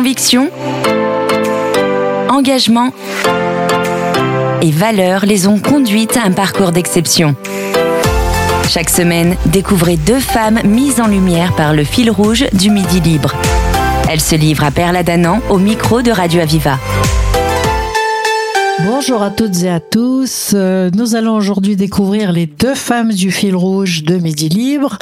Conviction, engagement et valeurs les ont conduites à un parcours d'exception. Chaque semaine, découvrez deux femmes mises en lumière par le fil rouge du Midi Libre. Elles se livrent à Perla Danan au micro de Radio Aviva. Bonjour à toutes et à tous. Euh, Nous allons aujourd'hui découvrir les deux femmes du fil rouge de Midi Libre.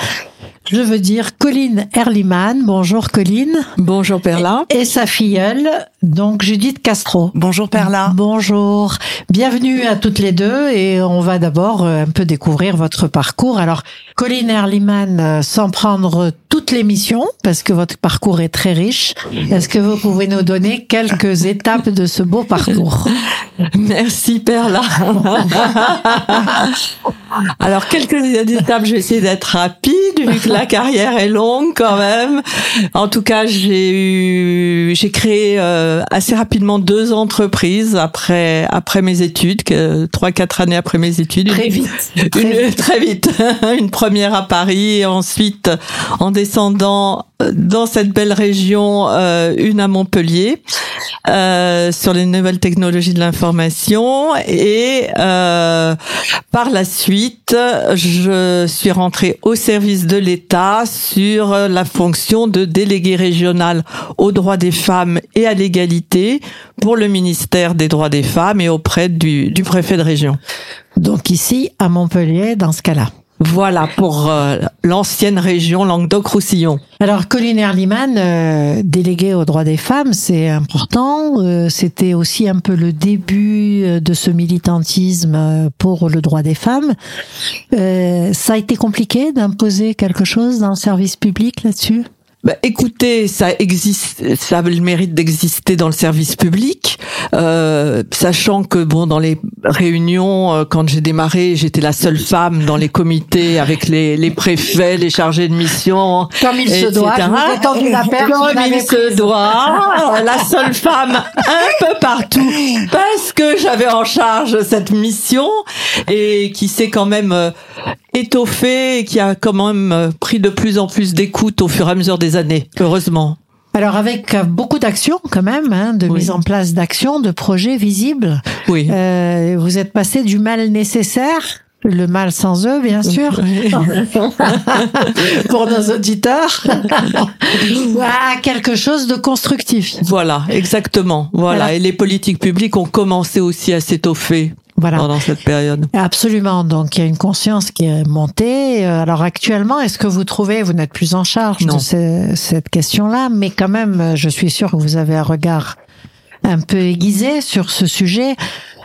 Je veux dire Colline Erliman. Bonjour Colline. Bonjour Perla. Et sa filleule, donc Judith Castro. Bonjour Perla. Bonjour. Bienvenue à toutes les deux et on va d'abord euh, un peu découvrir votre parcours. Alors, Colline Erliman, euh, sans prendre toute l'émission, parce que votre parcours est très riche, est-ce que vous pouvez nous donner quelques étapes de ce beau parcours? Merci Perla. Alors quelques étapes, je vais essayer d'être rapide vu que la carrière est longue quand même. En tout cas, j'ai eu, j'ai créé euh, assez rapidement deux entreprises après après mes études, que trois quatre années après mes études. Très vite. Une, Très très vite. Une première à Paris et ensuite en descendant dans cette belle région, euh, une à Montpellier euh, sur les nouvelles technologies de l'information et euh, par la suite, je suis rentrée au service de l'État sur la fonction de délégué régional aux droits des femmes et à l'égalité pour le ministère des droits des femmes et auprès du, du préfet de région. Donc ici, à Montpellier, dans ce cas-là. Voilà pour euh, l'ancienne région Languedoc-Roussillon. Alors, Colline Erliman, euh, déléguée aux droits des femmes, c'est important. Euh, C'était aussi un peu le début euh, de ce militantisme euh, pour le droit des femmes. Ça a été compliqué d'imposer quelque chose dans le service public là-dessus? Bah, écoutez, ça existe, ça a le mérite d'exister dans le service public, euh, sachant que bon, dans les réunions, euh, quand j'ai démarré, j'étais la seule femme dans les comités avec les, les préfets, les chargés de mission, Comme il se doit. Je la Comme il se doit, la seule femme un peu partout, parce que j'avais en charge cette mission et qui s'est quand même étoffée et qui a quand même euh, pris de plus en plus d'écoute au fur et à mesure des années, heureusement. Alors, avec euh, beaucoup d'actions quand même, hein, de Oui. mise en place d'actions, de projets visibles, Oui. euh, vous êtes passé du mal nécessaire le mal sans eux, bien sûr, pour nos auditeurs, à quelque chose de constructif. Voilà, exactement. Voilà. Voilà. Et les politiques publiques ont commencé aussi à s'étoffer Voilà. pendant cette période. Absolument. Donc, il y a une conscience qui est montée. Euh, Alors, actuellement, est-ce que vous trouvez, vous n'êtes plus en charge Non. de ce- cette question-là, mais quand même, euh, je suis sûre que vous avez un regard un peu aiguisé sur ce sujet.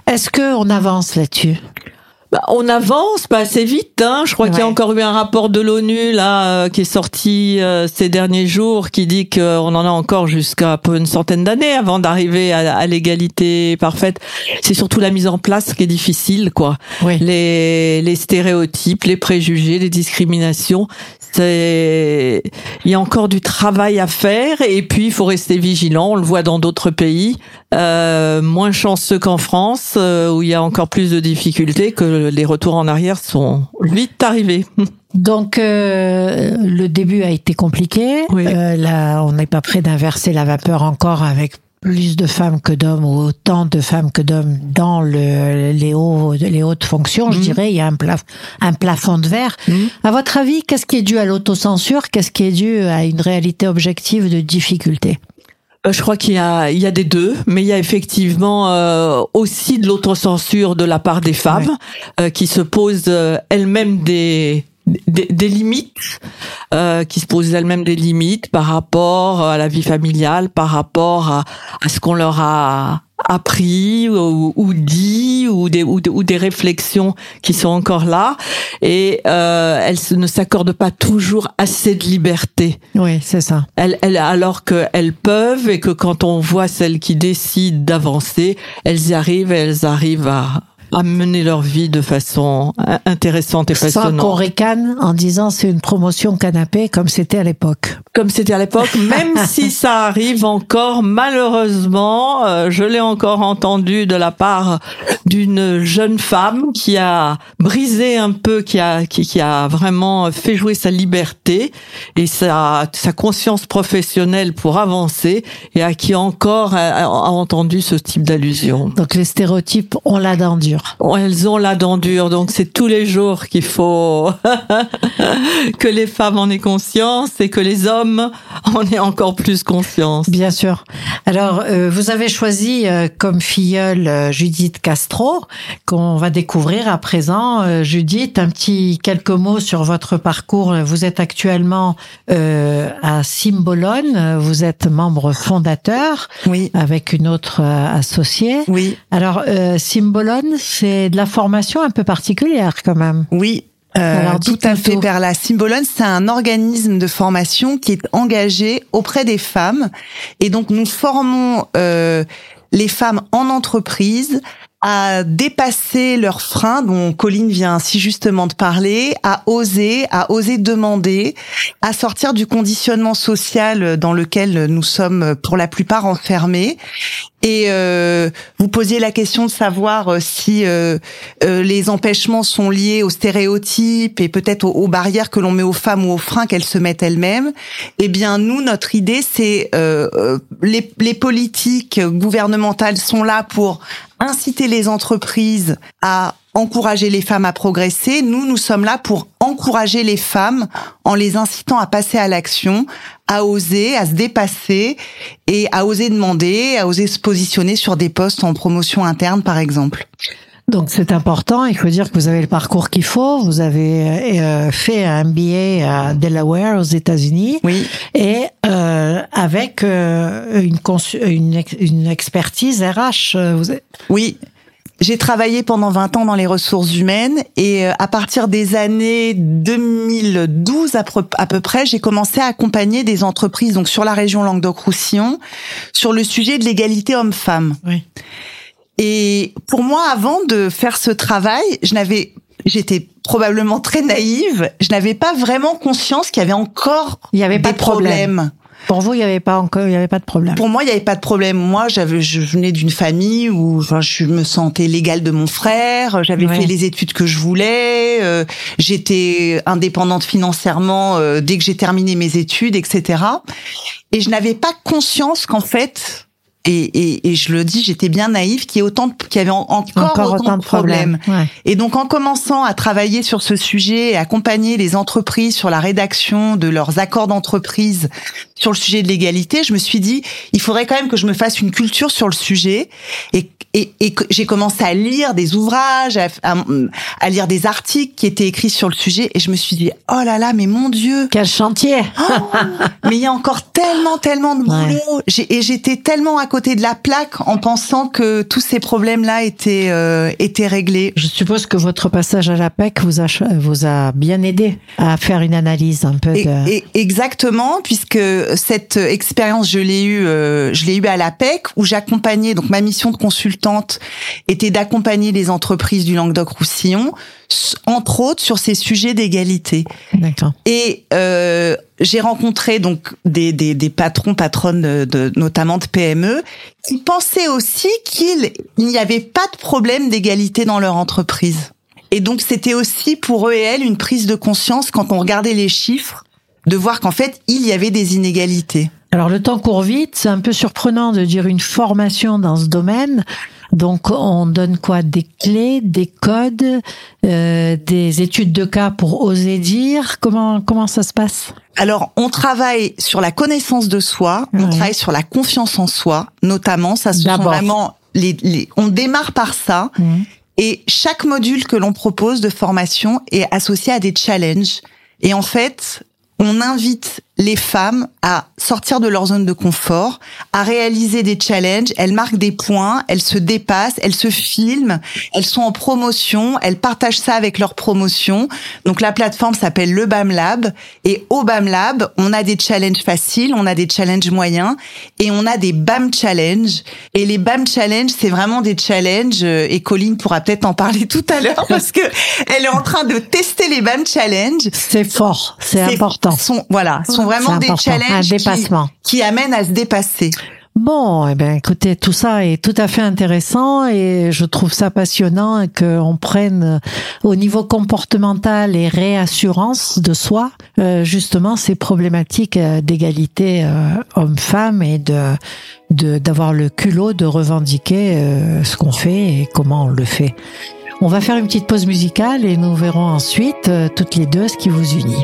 Est-ce que on avance là-dessus? Bah, on avance pas assez vite. Hein. Je crois qu'il y a encore eu un rapport de l'ONU là euh, qui est sorti euh, ces derniers jours qui dit qu'on en a encore jusqu'à peu une centaine d'années avant d'arriver à, à l'égalité parfaite. C'est surtout la mise en place qui est difficile, quoi. Les, les stéréotypes, les préjugés, les discriminations. C'est, il y a encore du travail à faire et puis il faut rester vigilant. On le voit dans d'autres pays, euh, moins chanceux qu'en France, euh, où il y a encore plus de difficultés, que les retours en arrière sont vite arrivés. Donc, euh, le début a été compliqué. Oui. Euh, là, on n'est pas prêt d'inverser la vapeur encore avec plus de femmes que d'hommes ou autant de femmes que d'hommes dans le, les, hauts, les hautes fonctions. Je Mhm. dirais, il y a un, plaf- un plafond de verre. Mhm. À votre avis, qu'est-ce qui est dû à l'autocensure? Qu'est-ce qui est dû à une réalité objective de difficulté? Euh, Je crois qu'il y a, il y a des deux, mais il y a effectivement euh, aussi de l'autocensure de la part des femmes euh, qui se posent euh, elles-mêmes des, des, des limites, euh, qui se posent elles-mêmes des limites par rapport à la vie familiale, par rapport à, à ce qu'on leur a appris ou, ou dit ou des, ou, des- ou des réflexions qui sont encore là et euh, elles ne s'accordent pas toujours assez de liberté Oui, c'est ça. elles, elles, alors qu'elles peuvent et que quand on voit celles qui décident d'avancer, elles y arrivent et elles arrivent à, à mener leur vie de façon intéressante et Sans qu'on passionnante. ricane en disant c'est une promotion canapé comme c'était à l'époque. Comme c'était à l'époque, même si ça arrive encore, malheureusement, euh, je l'ai encore entendu de la part d'une jeune femme qui a brisé un peu, qui a, qui, qui a vraiment fait jouer sa liberté et sa, sa conscience professionnelle pour avancer et à qui encore a, a entendu ce type d'allusion. Donc les stéréotypes ont la dent dure. Elles ont la dent dure, donc c'est tous les jours qu'il faut que les femmes en aient conscience et que les hommes on est encore plus conscience. Bien sûr. Alors, euh, vous avez choisi euh, comme filleule euh, Judith Castro, qu'on va découvrir à présent. Judith, un petit quelques mots sur votre parcours. Vous êtes actuellement à Simbolone. Vous êtes membre fondateur. Oui. Avec une autre associée. Oui. Alors, Simbolone, c'est de la formation un peu particulière quand même. Oui, euh, tout à fait, Perla. Symbolone, c'est un organisme de formation qui est engagé auprès des femmes. Et donc, nous formons euh, les femmes en entreprise à dépasser leurs freins dont Colline vient si justement de parler, à oser, à oser demander, à sortir du conditionnement social dans lequel nous sommes pour la plupart enfermés. Et euh, vous posiez la question de savoir euh, si euh, euh, les empêchements sont liés aux stéréotypes et peut-être aux, aux, barrières que l'on met aux femmes ou aux freins qu'elles se mettent elles-mêmes. Eh bien, nous, notre idée, c'est euh, les, les politiques gouvernementales sont là pour inciter les entreprises à encourager les femmes à progresser. Nous, nous sommes là pour encourager les femmes en les incitant à passer à l'action, à oser, à se dépasser et à oser demander, à oser se positionner sur des postes en promotion interne, par exemple. Donc c'est important, il faut dire que vous avez le parcours qu'il faut, vous avez euh, fait un MBA à Delaware aux États-Unis oui. et euh, avec euh, une, une, une, expertise RH. Euh, vous. Oui, j'ai travaillé pendant 20 ans dans les ressources humaines et euh, à partir des années 2012 à peu, près, j'ai commencé à accompagner des entreprises donc sur la région Languedoc-Roussillon sur le sujet de l'égalité homme-femme. Oui. Et pour moi, avant de faire ce travail, je n'avais j'étais probablement très naïve. Je n'avais pas vraiment conscience qu'il y avait encore il y avait pas de problème. Pour vous, il n'y avait pas encore, il y avait pas de problème. Pour moi, il n'y avait pas de problème. Moi, j'avais, je venais d'une famille où, enfin, je me sentais légale de mon frère. J'avais ouais. fait les études que je voulais. Euh, j'étais indépendante financièrement euh, dès que j'ai terminé mes études, etc. Et je n'avais pas conscience qu'en fait, et, et, et, je le dis, j'étais bien naïve, qu'il y, ait autant de, qu'il y avait encore, encore autant, autant, de problèmes. problèmes. Ouais. Et donc, en commençant à travailler sur ce sujet et accompagner les entreprises sur la rédaction de leurs accords d'entreprise sur le sujet de l'égalité, je me suis dit, il faudrait quand même que je me fasse une culture sur le sujet. Et, et, et j'ai commencé à lire des ouvrages, à, à, à, lire des articles qui étaient écrits sur le sujet. Et je me suis dit, oh là là, mais mon Dieu Quel chantier oh, Mais il y a encore tellement, tellement de boulot. Ouais. Et j'étais tellement à côté de la plaque en pensant que tous ces problèmes-là étaient euh, étaient réglés. Je suppose que votre passage à la PEC vous a vous a bien aidé à faire une analyse un peu. De... Et, et exactement, puisque cette expérience je l'ai eu euh, je l'ai eu à la PEC où j'accompagnais donc ma mission de consultante était d'accompagner les entreprises du Languedoc-Roussillon entre autres sur ces sujets d'égalité. D'accord. Et euh, j'ai rencontré donc des, des, des, patrons, patronnes, de, de, notamment de PME, qui pensaient aussi qu'il n'y avait pas de problème d'égalité dans leur entreprise. Et donc c'était aussi pour eux et elles une prise de conscience quand on regardait les chiffres, de voir qu'en fait il y avait des inégalités. Alors le temps court vite, c'est un peu surprenant de dire une formation dans ce domaine. Donc on donne quoi? Des clés, des codes, euh, des études de cas pour oser dire. Comment comment ça se passe? Alors, on travaille sur la connaissance de soi, on travaille sur la confiance en soi, notamment. Ça, ce sont vraiment les, les, On démarre par ça. Mmh. Et chaque module que l'on propose de formation est associé à des challenges. Et en fait, on invite les femmes à sortir de leur zone de confort, à réaliser des challenges, elles marquent des points, elles se dépassent, elles se filment, elles sont en promotion, elles partagent ça avec leur promotion. Donc la plateforme s'appelle le BAM Lab et au BAM Lab, on a des challenges faciles, on a des challenges moyens et on a des BAM Challenges. Et les BAM Challenges, c'est vraiment des challenges et Colline pourra peut-être en parler tout à l'heure parce que elle est en train de tester les BAM Challenges. C'est fort, c'est important. Son, voilà, sont vraiment des challenges qui, amènent à se dépasser. Bon, eh ben, écoutez, tout ça est tout à fait intéressant et je trouve ça passionnant qu'on prenne euh, au niveau comportemental et réassurance de soi, euh, justement, ces problématiques euh, d'égalité homme-femme et de d'avoir le culot de revendiquer ce qu'on fait et comment on le fait. On va faire une petite pause musicale et nous verrons ensuite toutes les deux ce qui vous unit.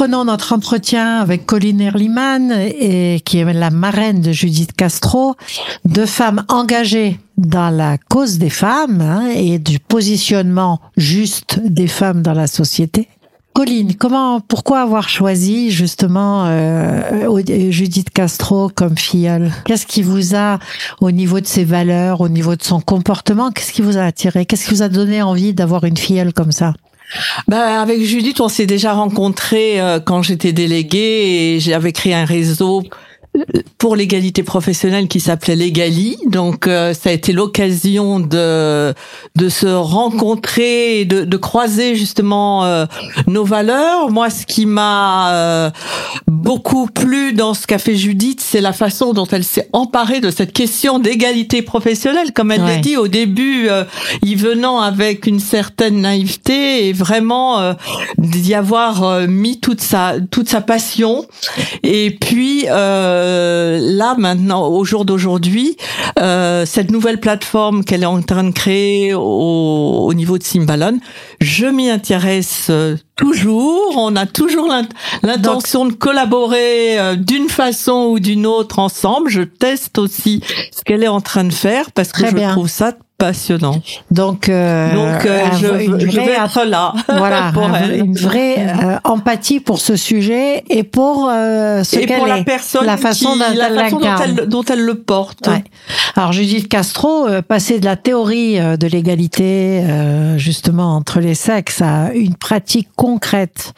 Reprenons notre entretien avec Colline Erliman, et, qui est la marraine de Judith Castro, deux femmes engagées dans la cause des femmes hein, et du positionnement juste des femmes dans la société. Colline, comment, pourquoi avoir choisi justement euh, Judith Castro comme filleule? Qu'est-ce qui vous a, au niveau de ses valeurs, au niveau de son comportement, qu'est-ce qui vous a attiré? Qu'est-ce qui vous a donné envie d'avoir une filleule comme ça? Bah, avec Judith, on s'est déjà rencontrés euh, quand j'étais déléguée et j'avais créé un réseau pour l'égalité professionnelle qui s'appelait l'Egali. Donc euh, ça a été l'occasion de de se rencontrer et de, de croiser justement euh, nos valeurs. Moi, ce qui m'a euh, beaucoup plu dans ce qu'a fait Judith, c'est la façon dont elle s'est emparée de cette question d'égalité professionnelle, comme elle l'a dit au début, y venant avec une certaine naïveté et vraiment d'y avoir mis toute sa toute sa passion. Et puis euh, là maintenant, au jour d'aujourd'hui, euh, cette nouvelle plateforme qu'elle est en train de créer au, au niveau de Simbalon, je m'y intéresse euh, toujours. On a toujours l'intention de collaborer euh, d'une façon ou d'une autre ensemble. Je teste aussi ce qu'elle est en train de faire parce que je trouve ça passionnant. Donc, euh, Donc euh, je, je, vais être là. Voilà, pour une vraie euh, empathie pour ce sujet et pour euh, ce qu'elle est, la personne, la façon, dont, la façon dont, elle, dont, elle, le porte. Ouais. Alors Judith Castro, passer de la théorie de l'égalité justement entre les sexes à une pratique concrète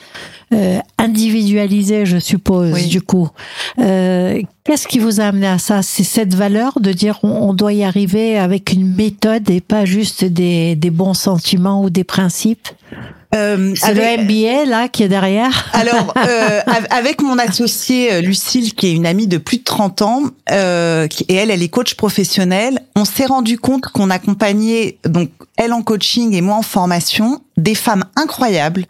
euh, individualisé, je suppose, du coup. Euh, Qu'est-ce qui vous a amené à ça? C'est cette valeur de dire on, doit y arriver avec une méthode et pas juste des, des bons sentiments ou des principes? Euh, c'est le MBA là qui est derrière. Alors euh, avec mon associée euh, Lucille qui est une amie de plus de 30 ans euh, et elle elle est coach professionnelle, on s'est rendu compte qu'on accompagnait donc elle en coaching et moi en formation des femmes incroyables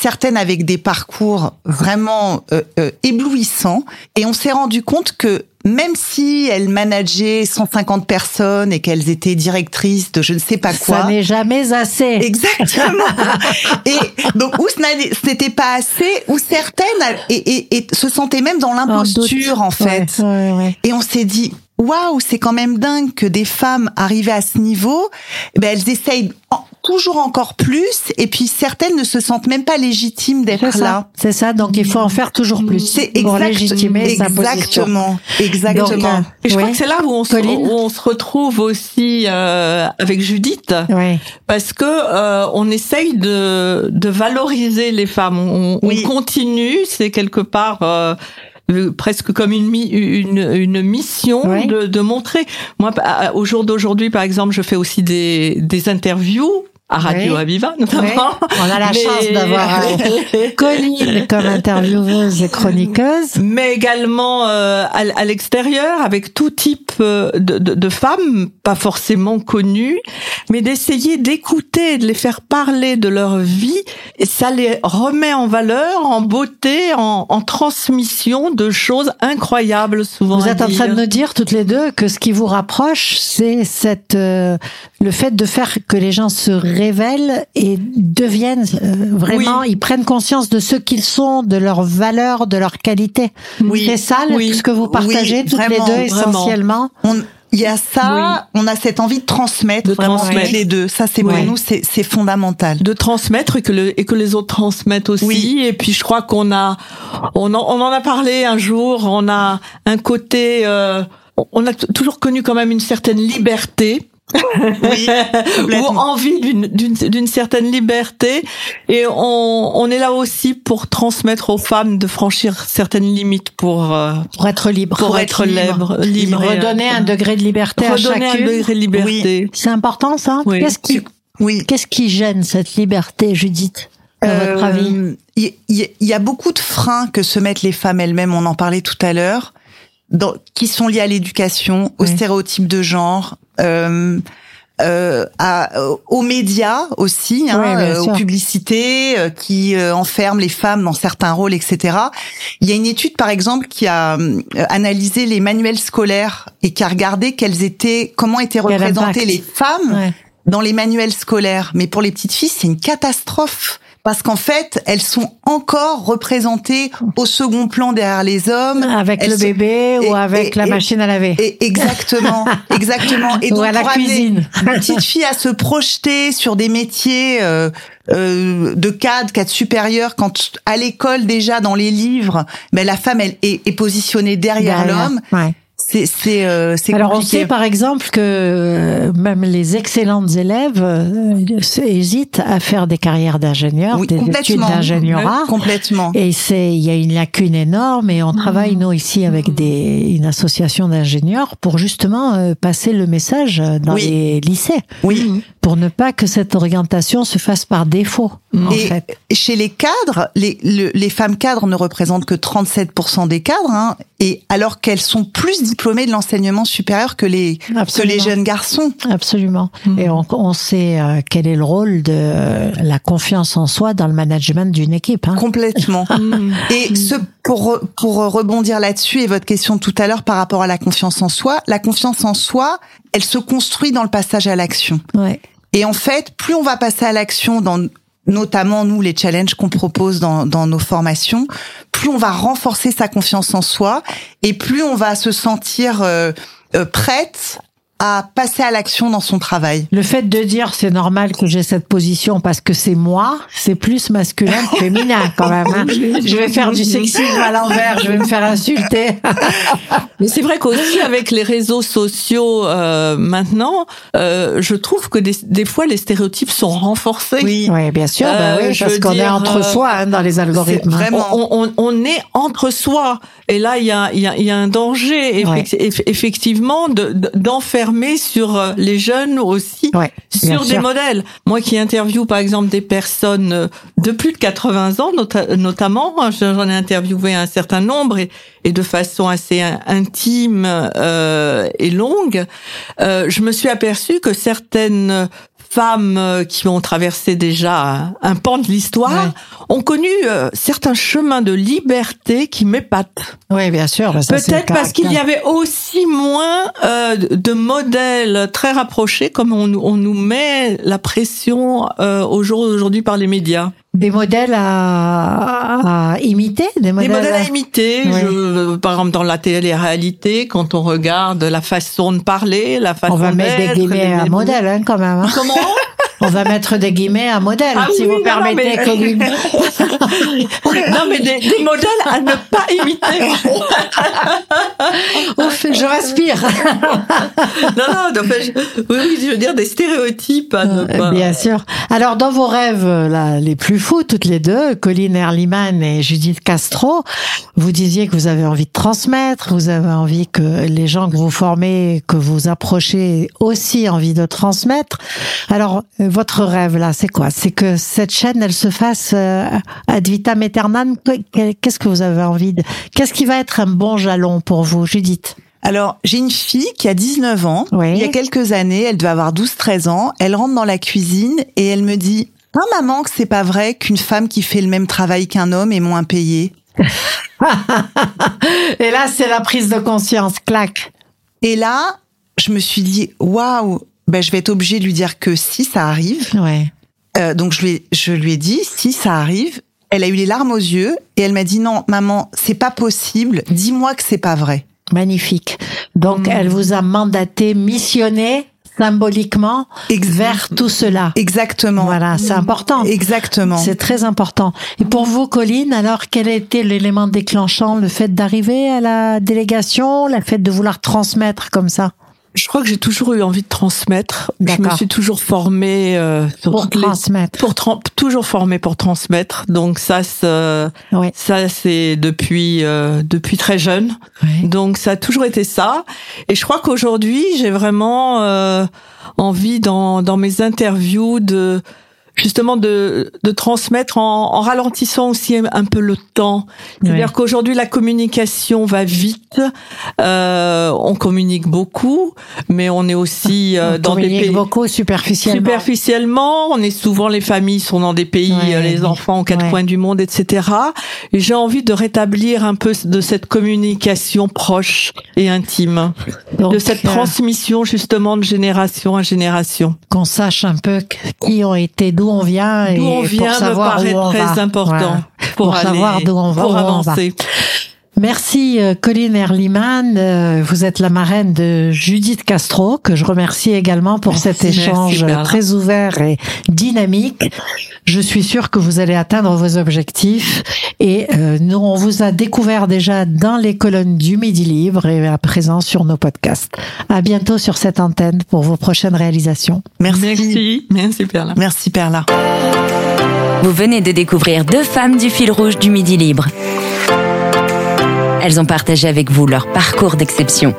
certaines avec des parcours vraiment euh, euh, éblouissants. Et on s'est rendu compte que même si elles manageaient 150 personnes et qu'elles étaient directrices de je ne sais pas quoi. Ça n'est jamais assez. Exactement. et donc, ou ce n'était pas assez, ou certaines et, et, se sentaient même dans l'imposture, en fait. Et on s'est dit, waouh, c'est quand même dingue que des femmes arrivées à ce niveau, eh ben elles essayent toujours encore plus et puis certaines ne se sentent même pas légitimes d'être là. C'est ça, donc il faut en faire toujours plus c'est pour légitimer exactement, Exactement. et je crois que c'est là où on, se, où on se retrouve aussi euh, avec Judith, oui. parce que euh, on essaye de, de valoriser les femmes. On, on continue, c'est quelque part. Euh, presque comme une, une, une mission de, de, montrer. Moi, au jour d'aujourd'hui, par exemple, je fais aussi des, des interviews à Radio Aviva notamment. On a la chance d'avoir euh, Colline comme intervieweuse et chroniqueuse. Mais également euh, à, l'extérieur avec tout type euh, de, de, de, femmes, pas forcément connues, mais d'essayer d'écouter, de les faire parler de leur vie et ça les remet en valeur, en beauté, en, en transmission de choses incroyables souvent. Vous êtes en train de nous dire toutes les deux que ce qui vous rapproche, c'est cette le fait de faire que les gens se révèlent et deviennent euh, vraiment, ils prennent conscience de ce qu'ils sont, de leurs valeurs, de leurs qualités. Oui. C'est ça ce que vous partagez toutes les deux essentiellement? il y a ça, on a cette envie de transmettre, de transmettre les deux. Ça, c'est pour nous, c'est fondamental. De transmettre et que, le, et que les autres transmettent aussi. Et puis, je crois qu'on a, on en, on en a parlé un jour. On a un côté, euh, on a toujours connu quand même une certaine liberté oui, ou envie d'une certaine liberté. Et on, on, est là aussi pour transmettre aux femmes de franchir certaines limites pour euh, pour être libre, pour, être libre, libre, redonner un degré de liberté à chacune. un degré de liberté. Oui. C'est important ça? Qu'est-ce qui oui. Qu'est-ce qui gêne cette liberté, Judith à votre euh, avis? Il y, y, a beaucoup de freins que se mettent les femmes elles-mêmes. On en parlait tout à l'heure. Qui sont liés à l'éducation, aux stéréotypes de genre, euh, euh, à, euh, aux médias aussi, hein, euh, aux publicités euh, qui enferment les femmes dans certains rôles, etc. Il y a une étude, par exemple, qui a analysé les manuels scolaires et qui a regardé quelles étaient, comment étaient représentées les femmes dans les manuels scolaires. Mais pour les petites filles, c'est une catastrophe parce qu'en fait, elles sont encore représentées au second plan derrière les hommes. Avec le bébé ou avec la machine à laver. Exactement, exactement. Et donc, ou à la cuisine. Une petite fille à se projeter sur des métiers euh, euh, de cadre, cadre supérieur, quand à l'école déjà dans les livres, ben la femme elle est, est positionnée derrière, l'homme. Ouais c'est c'est euh, Alors on sait par exemple que euh, même les excellentes élèves euh, hésitent à faire des carrières d'ingénieurs, des études d'ingénierat. complètement. Et c'est il y a une lacune énorme et on travaille nous ici avec des une association d'ingénieurs pour justement passer le message dans les lycées. Oui. Pour ne pas que cette orientation se fasse par défaut. En et fait. chez les cadres, les, les femmes cadres ne représentent que 37% des cadres, hein, et alors qu'elles sont plus diplômés de l'enseignement supérieur que les que les jeunes garçons. Absolument. Mm. Et on, on sait euh, quel est le rôle de euh, la confiance en soi dans le management d'une équipe. Hein. Complètement. Mm. et ce pour pour rebondir là-dessus et votre question tout à l'heure par rapport à la confiance en soi, la confiance en soi, elle se construit dans le passage à l'action. Ouais. Et en fait, plus on va passer à l'action dans notamment nous les challenges qu'on propose dans, dans nos formations, plus on va renforcer sa confiance en soi et plus on va se sentir euh, euh, prête à passer à l'action dans son travail. Le fait de dire c'est normal que j'ai cette position parce que c'est moi, c'est plus masculin que féminin quand même. Hein. Je vais faire du sexisme à l'envers, je vais me faire insulter. Mais c'est vrai qu'aussi avec les réseaux sociaux euh, maintenant, euh, je trouve que des, des, fois les stéréotypes sont renforcés. Oui, oui bien sûr, bah oui, euh, parce qu'on est entre euh, soi hein, dans les algorithmes. Vraiment, on, on, on, est entre soi. Et là, il y a, y, a, y a un danger effectivement d'enfermer sur euh, les jeunes aussi, sur des modèles. Moi qui interviewe par exemple des personnes euh, de plus de 80 ans, notamment, j'en ai interviewé un certain nombre et, et de façon assez intime euh, et longue, euh, je me suis aperçue que certaines femmes euh, qui ont traversé déjà un pan de l'histoire ont connu euh, certains chemins de liberté qui m'épatent. Oui, bien sûr. Bah, Peut-être parce qu'il y avait aussi moins euh, de modèles très rapprochés, comme on, on nous met la pression euh, au jour d'aujourd'hui par les médias. Des modèles à, à, imiter Des modèles, des modèles à, imiter. Je, par exemple, dans la télé-réalité, quand on regarde la façon de parler, la façon On va mettre des guillemets à modèle, hein, quand même. Hein. Comment? On va mettre des guillemets à modèle, ah si vous permettez, mais... non, mais des, des, modèles à ne pas imiter. Ouf, je respire. non, non, donc, je, oui, je veux dire des stéréotypes à ne euh, pas. Bien sûr. Alors, dans vos rêves là, les plus fous, toutes les deux, Colline Erliman et Judith Castro, vous disiez que vous avez envie de transmettre, vous avez envie que les gens que vous formez, que vous approchez, aussi envie de transmettre. Alors, votre rêve là, c'est quoi? C'est que cette chaîne, elle se fasse euh, ad vitam aeternam? Qu'est-ce que vous avez envie de Qu'est-ce qui va être un bon jalon pour vous, Judith? Alors, j'ai une fille qui a 19 ans. Il y a quelques années, elle devait avoir 12-13 ans. Elle rentre dans la cuisine et elle me dit "Non maman, que c'est pas vrai qu'une femme qui fait le même travail qu'un homme est moins payée." et là, c'est la prise de conscience, clac. Et là, je me suis dit "Waouh, ben, je vais être obligée de lui dire que si ça arrive. Ouais. Euh, donc je lui, ai, je lui ai dit si ça arrive. Elle a eu les larmes aux yeux et elle m'a dit non, maman, c'est pas possible. Dis-moi que c'est pas vrai. Magnifique. Donc mm. elle vous a mandaté, missionné symboliquement vers tout cela. Exactement. Voilà, c'est important. Exactement. C'est très important. Et pour vous, Colline, alors quel a été l'élément déclenchant? Le fait d'arriver à la délégation, le fait de vouloir transmettre comme ça? Je crois que j'ai toujours eu envie de transmettre. Je me suis toujours formée euh, pour transmettre. pour toujours formée pour transmettre. Donc ça, ça c'est depuis euh, depuis très jeune. Donc ça a toujours été ça. Et je crois qu'aujourd'hui, j'ai vraiment euh, envie dans dans mes interviews de justement de, de transmettre en, en, ralentissant aussi un peu le temps. C'est-à-dire qu'aujourd'hui la communication va vite, euh, on communique beaucoup, mais on est aussi euh, dans des pays beaucoup superficiellement. Superficiellement, on est souvent les familles sont dans des pays, euh, les enfants aux quatre coins du monde, etc. Et j'ai envie de rétablir un peu de cette communication proche et intime, de cette euh, transmission justement de génération à génération. Qu'on sache un peu qui ont été d'où on vient et on vient pour savoir me paraît très important pour, savoir d'où on va, pour avancer. Merci euh, Colline Erliman. Euh, vous êtes la marraine de Judith Castro, que je remercie également pour cet échange très ouvert et dynamique. Je suis sûre que vous allez atteindre vos objectifs. Et euh, nous, on vous a découvert déjà dans les colonnes du Midi Libre et à présent sur nos podcasts. À bientôt sur cette antenne pour vos prochaines réalisations. Merci. Merci, Merci Perla. Merci Perla. Vous venez de découvrir deux femmes du fil rouge du Midi Libre. Elles ont partagé avec vous leur parcours d'exception.